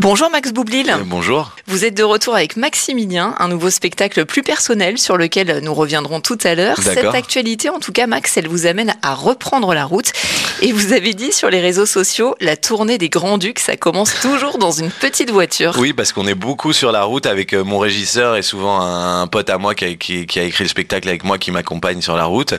Bonjour Max Boublil. Euh, bonjour. Vous êtes de retour avec Maximilien, un nouveau spectacle plus personnel sur lequel nous reviendrons tout à l'heure. Cette actualité, en tout cas, Max, elle vous amène à reprendre la route. Et vous avez dit sur les réseaux sociaux, la tournée des Grands Ducs, ça commence toujours dans une petite voiture. Oui, parce qu'on est beaucoup sur la route avec euh, mon régisseur et souvent un pote à moi qui a, qui a écrit le spectacle avec moi qui m'accompagne sur la route.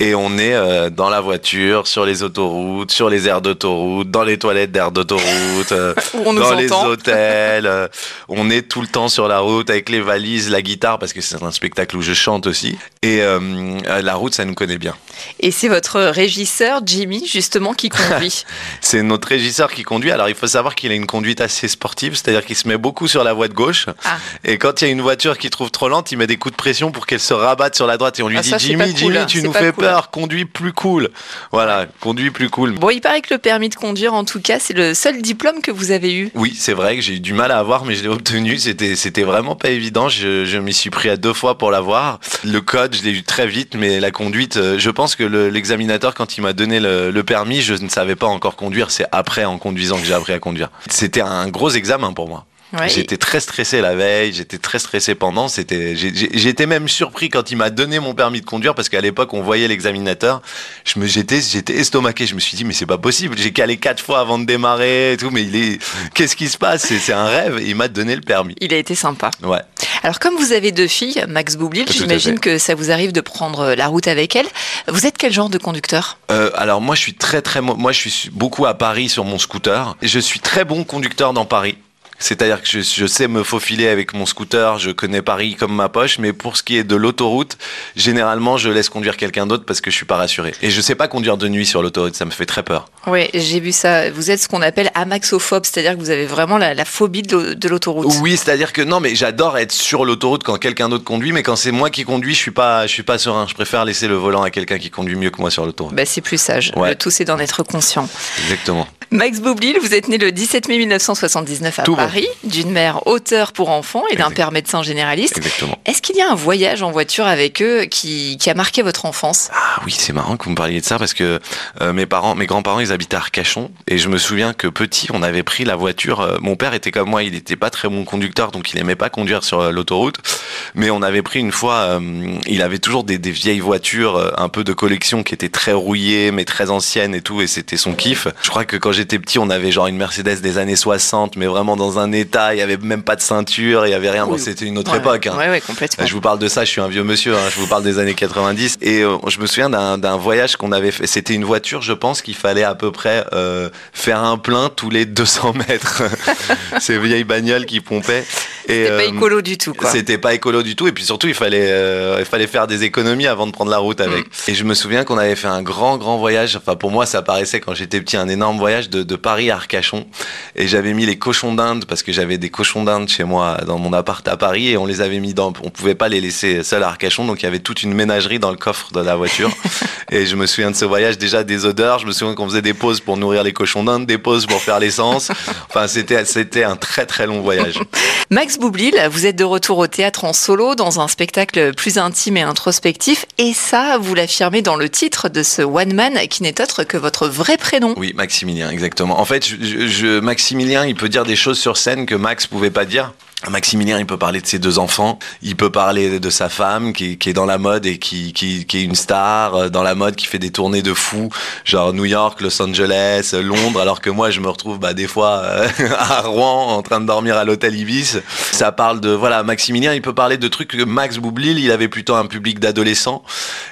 Et on est euh, dans la voiture, sur les autoroutes, sur les aires d'autoroute, dans les toilettes d'aires d'autoroute, dans les hôtels. Euh, on est tout le temps sur la route avec les valises, la guitare, parce que c'est un spectacle où je chante aussi. Et euh, la route, ça nous connaît bien. Et c'est votre régisseur, Jimmy, justement, qui conduit. c'est notre régisseur qui conduit. Alors, il faut savoir qu'il a une conduite assez sportive, c'est-à-dire qu'il se met beaucoup sur la voie de gauche. Ah. Et quand il y a une voiture qui trouve trop lente, il met des coups de pression pour qu'elle se rabatte sur la droite. Et on lui ah, dit, Jimmy, Jimmy, tu nous fais peur, conduis plus cool. Voilà, conduis plus cool. Bon, il paraît que le permis de conduire, en tout cas, c'est le seul diplôme que vous avez eu. Oui, c'est vrai que j'ai eu du mal à avoir, mais je l'ai obtenu. C'était, c'était vraiment pas évident. Je, m'y suis pris à deux fois pour l'avoir. Le code, je l'ai eu très vite, mais la conduite, euh, je pense que l'examinateur, quand il m'a donné le, permis, je ne savais pas encore conduire. C'est après, en conduisant, que j'ai appris à conduire. C'était un gros examen pour moi. J'étais très stressé la veille, j'étais très stressé pendant. C'était, j'étais même surpris quand il m'a donné mon permis de conduire parce qu'à l'époque on voyait l'examinateur. Je me, j'étais, j'étais estomaqué. Je me suis dit mais c'est pas possible. J'ai calé quatre fois avant de démarrer et tout. Mais il est, qu'est-ce qui se passe? C'est un rêve. il m'a donné le permis. Il a été sympa. Ouais. Alors comme vous avez deux filles, Max Boublil, j'imagine que ça vous arrive de prendre la route avec elles. Vous êtes quel genre de conducteur? Euh, Alors moi je suis très très, moi je suis beaucoup à Paris sur mon scooter. Je suis très bon conducteur dans Paris. C'est-à-dire que je, sais me faufiler avec mon scooter, je connais Paris comme ma poche, mais pour ce qui est de l'autoroute, généralement je laisse conduire quelqu'un d'autre parce que je suis pas rassuré. Et je sais pas conduire de nuit sur l'autoroute, ça me fait très peur. Oui, j'ai vu ça. Vous êtes ce qu'on appelle amaxophobe, c'est-à-dire que vous avez vraiment la, phobie de l'autoroute. Oui, c'est-à-dire que non, mais j'adore être sur l'autoroute quand quelqu'un d'autre conduit, mais quand c'est moi qui conduis, je suis pas, je suis pas serein. Je préfère laisser le volant à quelqu'un qui conduit mieux que moi sur l'autoroute. Bah, c'est plus sage. Le tout, c'est d'en être conscient. Exactement. Max Boublil, vous êtes né le 17 mai 1979 à Paris, d'une mère auteur pour enfants et d'un père médecin généraliste. Est-ce qu'il y a un voyage en voiture avec eux qui, a marqué votre enfance? Ah oui, c'est marrant que vous me parliez de ça parce que euh, mes parents, mes grands-parents, ils habitaient à Arcachon et je me souviens que petit, on avait pris la voiture. Euh, mon père était comme moi, il n'était pas très bon conducteur, donc il aimait pas conduire sur euh, l'autoroute. Mais on avait pris une fois, il avait toujours des, des, vieilles voitures un peu de collection qui étaient très rouillées, mais très anciennes et tout, et c'était son kiff. Je crois que quand j'étais petit, on avait genre une Mercedes des années 60, mais vraiment dans un état, il y avait même pas de ceinture, il y avait rien. Bon, c'était une autre époque. Hein. Ouais, complètement. Je vous parle de ça, je suis un vieux monsieur, hein. je vous parle des années 90. Et euh, je me souviens d'un voyage qu'on avait fait. C'était une voiture, je pense, qu'il fallait à peu près euh, faire un plein tous les 200 mètres. Ces vieilles bagnoles qui pompaient. C'était pas euh, écolo du tout. C'était pas écolo du tout. Et puis surtout, il fallait, il fallait faire des économies avant de prendre la route avec. Mm. Et je me souviens qu'on avait fait un grand, grand voyage. Enfin, pour moi, ça paraissait quand j'étais petit un énorme voyage de, de Paris à Arcachon. Et j'avais mis les cochons d'Inde parce que j'avais des cochons d'Inde chez moi dans mon appart à Paris et on les avait mis dans. On pouvait pas les laisser seuls à Arcachon, donc il y avait toute une ménagerie dans le coffre de la voiture. et je me souviens de ce voyage déjà des odeurs. Je me souviens qu'on faisait des pauses pour nourrir les cochons d'Inde, des pauses pour faire l'essence. Enfin, c'était c'était un très très long voyage. Max Vous êtes de retour au théâtre en solo dans un spectacle plus intime et introspectif. Et ça, vous l'affirmez dans le titre de ce one man qui n'est autre que votre vrai prénom. Oui, Maximilien, exactement. En fait, Maximilien, il peut dire des choses sur scène que Max pouvait pas dire. Maximilien, il peut parler de ses deux enfants, il peut parler de sa femme qui, est dans la mode et qui, est une star euh, dans la mode, qui fait des tournées de fou, genre New York, Los Angeles, Londres, alors que moi je me retrouve bah, des fois euh, à Rouen en train de dormir à l'hôtel Ibis. Ça parle de voilà, Maximilien, il peut parler de trucs que Max Boublil, il avait plutôt un public d'adolescents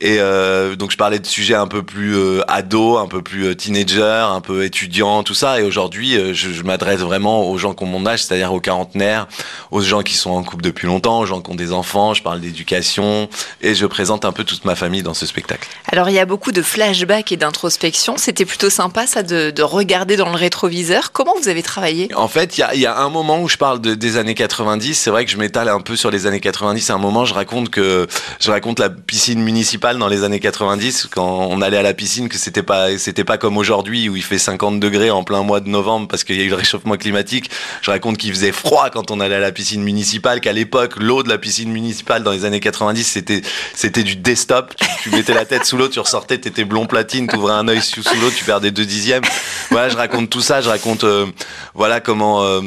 et euh, donc je parlais de sujets un peu plus euh, ado, un peu plus teenager, un peu étudiant, tout ça. Et aujourd'hui, je, je m'adresse vraiment aux gens qui ont mon âge, c'est-à-dire aux quarantenaires aux gens qui sont en couple depuis longtemps, aux gens qui ont des enfants, je parle d'éducation et je présente un peu toute ma famille dans ce spectacle. Alors il y a beaucoup de flashbacks et d'introspection, c'était plutôt sympa ça de, regarder dans le rétroviseur. Comment vous avez travaillé? En fait, il y a, un moment où je parle des années 90, c'est vrai que je m'étale un peu sur les années 90, à un moment je raconte que je raconte la piscine municipale dans les années 90 quand on allait à la piscine que c'était pas c'était pas comme aujourd'hui où il fait 50 degrés en plein mois de novembre parce qu'il y a eu le réchauffement climatique. Je raconte qu'il faisait froid quand on allait à la piscine municipale, qu'à l'époque, l'eau de la piscine municipale dans les années 90, c'était, c'était du desktop. Tu, mettais la tête sous l'eau, tu ressortais, t'étais blond platine, tu ouvrais un œil sous, l'eau, tu perdais deux dixièmes. Voilà, je raconte tout ça, je raconte, euh, voilà comment, euh,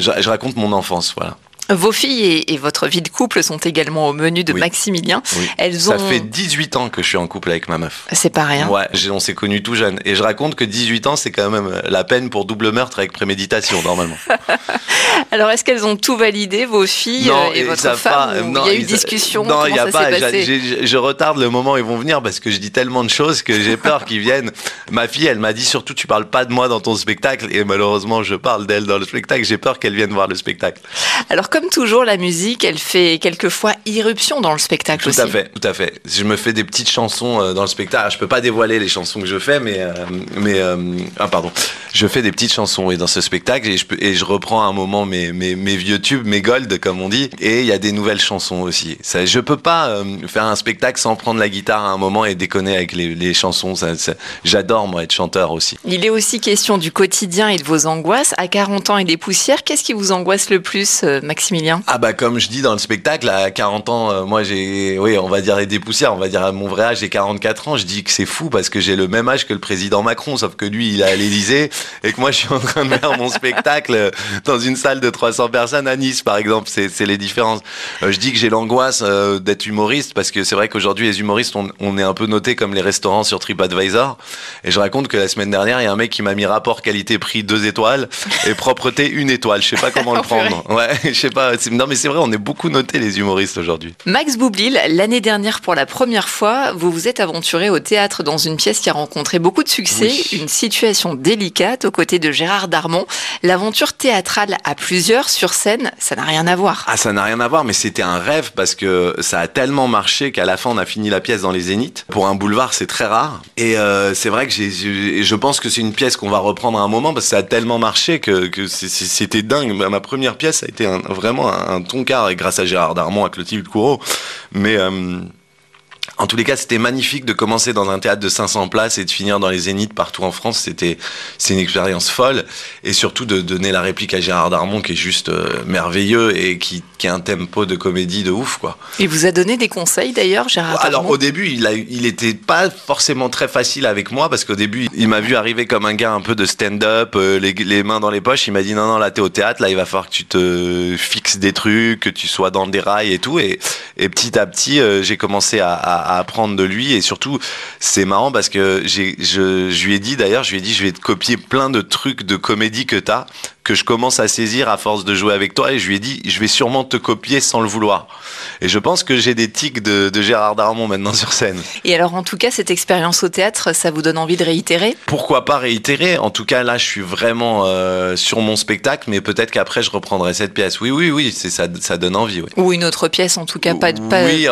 je, raconte mon enfance, voilà. Vos filles et, votre vie de couple sont également au menu de Maximilien. Elles ont... Ça fait 18 ans que je suis en couple avec ma meuf. C'est pas rien. Ouais, on s'est connus tout jeune. Et je raconte que 18 ans, c'est quand même la peine pour double meurtre avec préméditation, normalement. Alors, est-ce qu'elles ont tout validé, vos filles et, votre femme Il y a eu discussion Non, il n'y a pas. Je, retarde le moment où ils vont venir parce que je dis tellement de choses que j'ai peur qu'ils viennent. Ma fille, elle m'a dit surtout, tu parles pas de moi dans ton spectacle. Et malheureusement, je parle d'elle dans le spectacle. J'ai peur qu'elle vienne voir le spectacle. Alors, comme toujours, la musique, elle fait quelquefois irruption dans le spectacle tout aussi. Tout à fait, tout à fait. Je me fais des petites chansons euh, dans le spectacle. Je peux pas dévoiler les chansons que je fais, mais euh, mais euh, ah pardon, je fais des petites chansons et dans ce spectacle et je et je reprends à un moment mes, mes, mes vieux tubes, mes gold comme on dit, et il y a des nouvelles chansons aussi. Ça, je peux pas faire un spectacle sans prendre la guitare à un moment et déconner avec les, les chansons. Ça, J'adore moi être chanteur aussi. Il est aussi question du quotidien et de vos angoisses. À 40 ans et des poussières, qu'est-ce qui vous angoisse le plus, Maximilien ah bah comme je dis dans le spectacle, à 40 ans, euh, moi j'ai, oui, on va dire des poussières, on va dire à mon vrai âge, j'ai 44 ans. Je dis que c'est fou parce que j'ai le même âge que le président Macron, sauf que lui il est à l'Élysée et que moi je suis en train de faire mon spectacle dans une salle de 300 personnes à Nice par exemple. C'est les différences. Euh, je dis que j'ai l'angoisse euh, d'être humoriste parce que c'est vrai qu'aujourd'hui les humoristes on, on, est un peu noté comme les restaurants sur TripAdvisor et je raconte que la semaine dernière il y a un mec qui m'a mis rapport qualité-prix deux étoiles et propreté une étoile. Je sais pas comment le prendre. Ouais, je sais pas. Non, mais c'est vrai, on est beaucoup notés les humoristes aujourd'hui. Max Boublil, l'année dernière, pour la première fois, vous vous êtes aventuré au théâtre dans une pièce qui a rencontré beaucoup de succès, une situation délicate aux côtés de Gérard Darmon. L'aventure théâtrale à plusieurs sur scène, ça n'a rien à voir. Ah, ça n'a rien à voir, mais c'était un rêve parce que ça a tellement marché qu'à la fin, on a fini la pièce dans les Zéniths. Pour un boulevard, c'est très rare. Et euh, c'est vrai que j'ai, je pense que c'est une pièce qu'on va reprendre à un moment parce que ça a tellement marché que, que c'était dingue. Ma première pièce a été vraiment un ton et grâce à Gérard Darmon, à Clotilde Courreau. Mais euh, en tous les cas, c'était magnifique de commencer dans un théâtre de 500 places et de finir dans les zéniths partout en France. C'était, c'est une expérience folle. Et surtout de donner la réplique à Gérard Darmon qui est juste euh, merveilleux et qui, qui a un tempo de comédie de ouf, quoi. Il vous a donné des conseils d'ailleurs, Gérard Darmon? Alors au début, il, a, il était pas forcément très facile avec moi parce qu'au début, il m'a vu arriver comme un gars un peu de stand-up, euh, les, les, mains dans les poches. Il m'a dit non, non, là t'es au théâtre, là il va falloir que tu te fixes des trucs, que tu sois dans des rails et tout. Et, et petit à petit, euh, j'ai commencé à, à, à apprendre de lui. Et surtout c'est marrant parce que j'ai je, je, lui ai dit d'ailleurs je lui ai dit je vais te copier plein de trucs de comédie que t'as que je commence à saisir à force de jouer avec toi. Et je lui ai dit je vais sûrement te copier sans le vouloir. Et je pense que j'ai des tics de, de, Gérard Darmon maintenant sur scène. Et alors en tout cas cette expérience au théâtre ça vous donne envie de réitérer? Pourquoi pas réitérer? En tout cas là je suis vraiment euh, sur mon spectacle mais peut-être qu'après je reprendrai cette pièce. Oui oui oui c'est ça ça donne envie ou une autre pièce en tout cas pas, pas... oui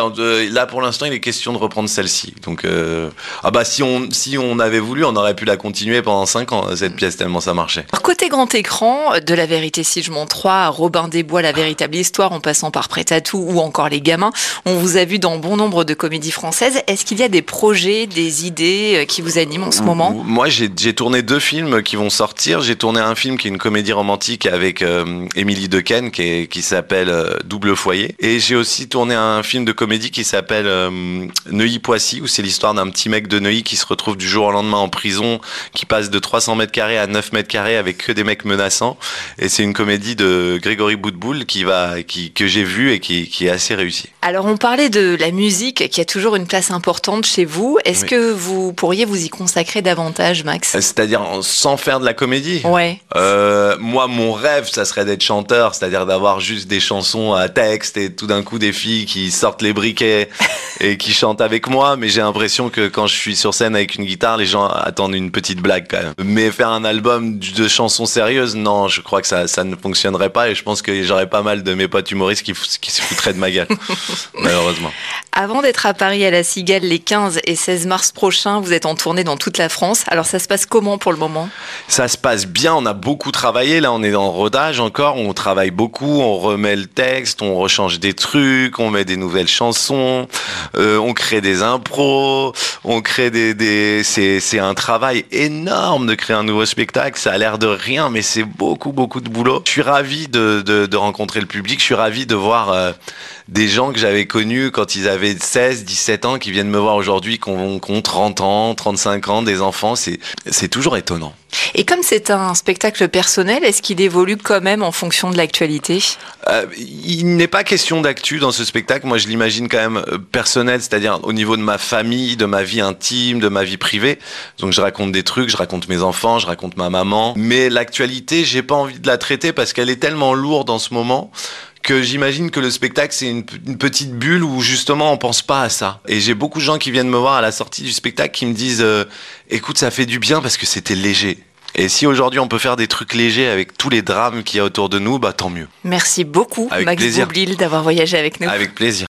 là pour l'instant il est question de reprendre celle-ci. Donc, euh, ah bah si on, si on avait voulu, on aurait pu la continuer pendant 5 ans, cette pièce, tellement ça marchait. Côté grand écran, de La Vérité si je m'en 3, Robin des Bois, La véritable histoire, en passant par Prêt à tout ou encore Les Gamins, on vous a vu dans bon nombre de comédies françaises. Est-ce qu'il y a des projets, des idées euh, qui vous animent en ce moment? Moi, j'ai tourné deux films qui vont sortir. J'ai tourné un film qui est une comédie romantique avec euh, Émilie Dequesne qui, qui s'appelle Double Foyer. Et j'ai aussi tourné un film de comédie qui s'appelle Neuilly-Poissy où c'est l'histoire d'un petit mec de Neuilly qui se retrouve du jour au lendemain en prison, qui passe de 300 mètres carrés à 9 mètres carrés avec que des mecs menaçants. Et c'est une comédie de Grégory Boutboul qui va, qui, que j'ai vue et qui, qui, est assez réussie. Alors on parlait de la musique qui a toujours une place importante chez vous. Est-ce que vous pourriez vous y consacrer davantage, Max? C'est-à-dire sans faire de la comédie? Ouais. Euh, moi, mon rêve, ça serait d'être chanteur, c'est-à-dire d'avoir juste des chansons à texte et tout d'un coup des filles qui sortent les briquets et qui chantent avec moi. Mais j'ai l'impression que quand je suis sur scène avec une guitare, les gens attendent une petite blague quand même. Mais faire un album de chansons sérieuses, non, je crois que ça, ça ne fonctionnerait pas et je pense que j'aurais pas mal de mes potes humoristes qui, qui se foutraient de ma gueule, malheureusement. Avant d'être à Paris à la Cigale les 15 et 16 mars prochains, vous êtes en tournée dans toute la France. Alors ça se passe comment pour le moment? Ça se passe bien, on a beaucoup travaillé. Là, on est en rodage encore, on travaille beaucoup, on remet le texte, on rechange des trucs, on met des nouvelles chansons. Euh, on crée des impros, on crée des, des c'est un travail énorme de créer un nouveau spectacle. Ça a l'air de rien, mais c'est beaucoup beaucoup de boulot. Je suis ravi de, de, de rencontrer le public. Je suis ravi de voir euh, des gens que j'avais connus quand ils avaient 16, 17 ans, qui viennent me voir aujourd'hui, qui ont, 30 ans, 35 ans, des enfants. C'est c'est toujours étonnant. Et comme c'est un spectacle personnel, est-ce qu'il évolue quand même en fonction de l'actualité? Euh, Il n'est pas question d'actu dans ce spectacle. Moi, je l'imagine quand même euh, personnel, c'est-à-dire au niveau de ma famille, de ma vie intime, de ma vie privée. Donc, je raconte des trucs, je raconte mes enfants, je raconte ma maman. Mais l'actualité, j'ai pas envie de la traiter parce qu'elle est tellement lourde en ce moment que j'imagine que le spectacle c'est une, petite bulle où justement on pense pas à ça. Et j'ai beaucoup de gens qui viennent me voir à la sortie du spectacle qui me disent euh, écoute ça fait du bien parce que c'était léger. Et si aujourd'hui on peut faire des trucs légers avec tous les drames qu'il y a autour de nous, bah tant mieux. Merci beaucoup Max Boublil d'avoir voyagé avec nous. Avec plaisir.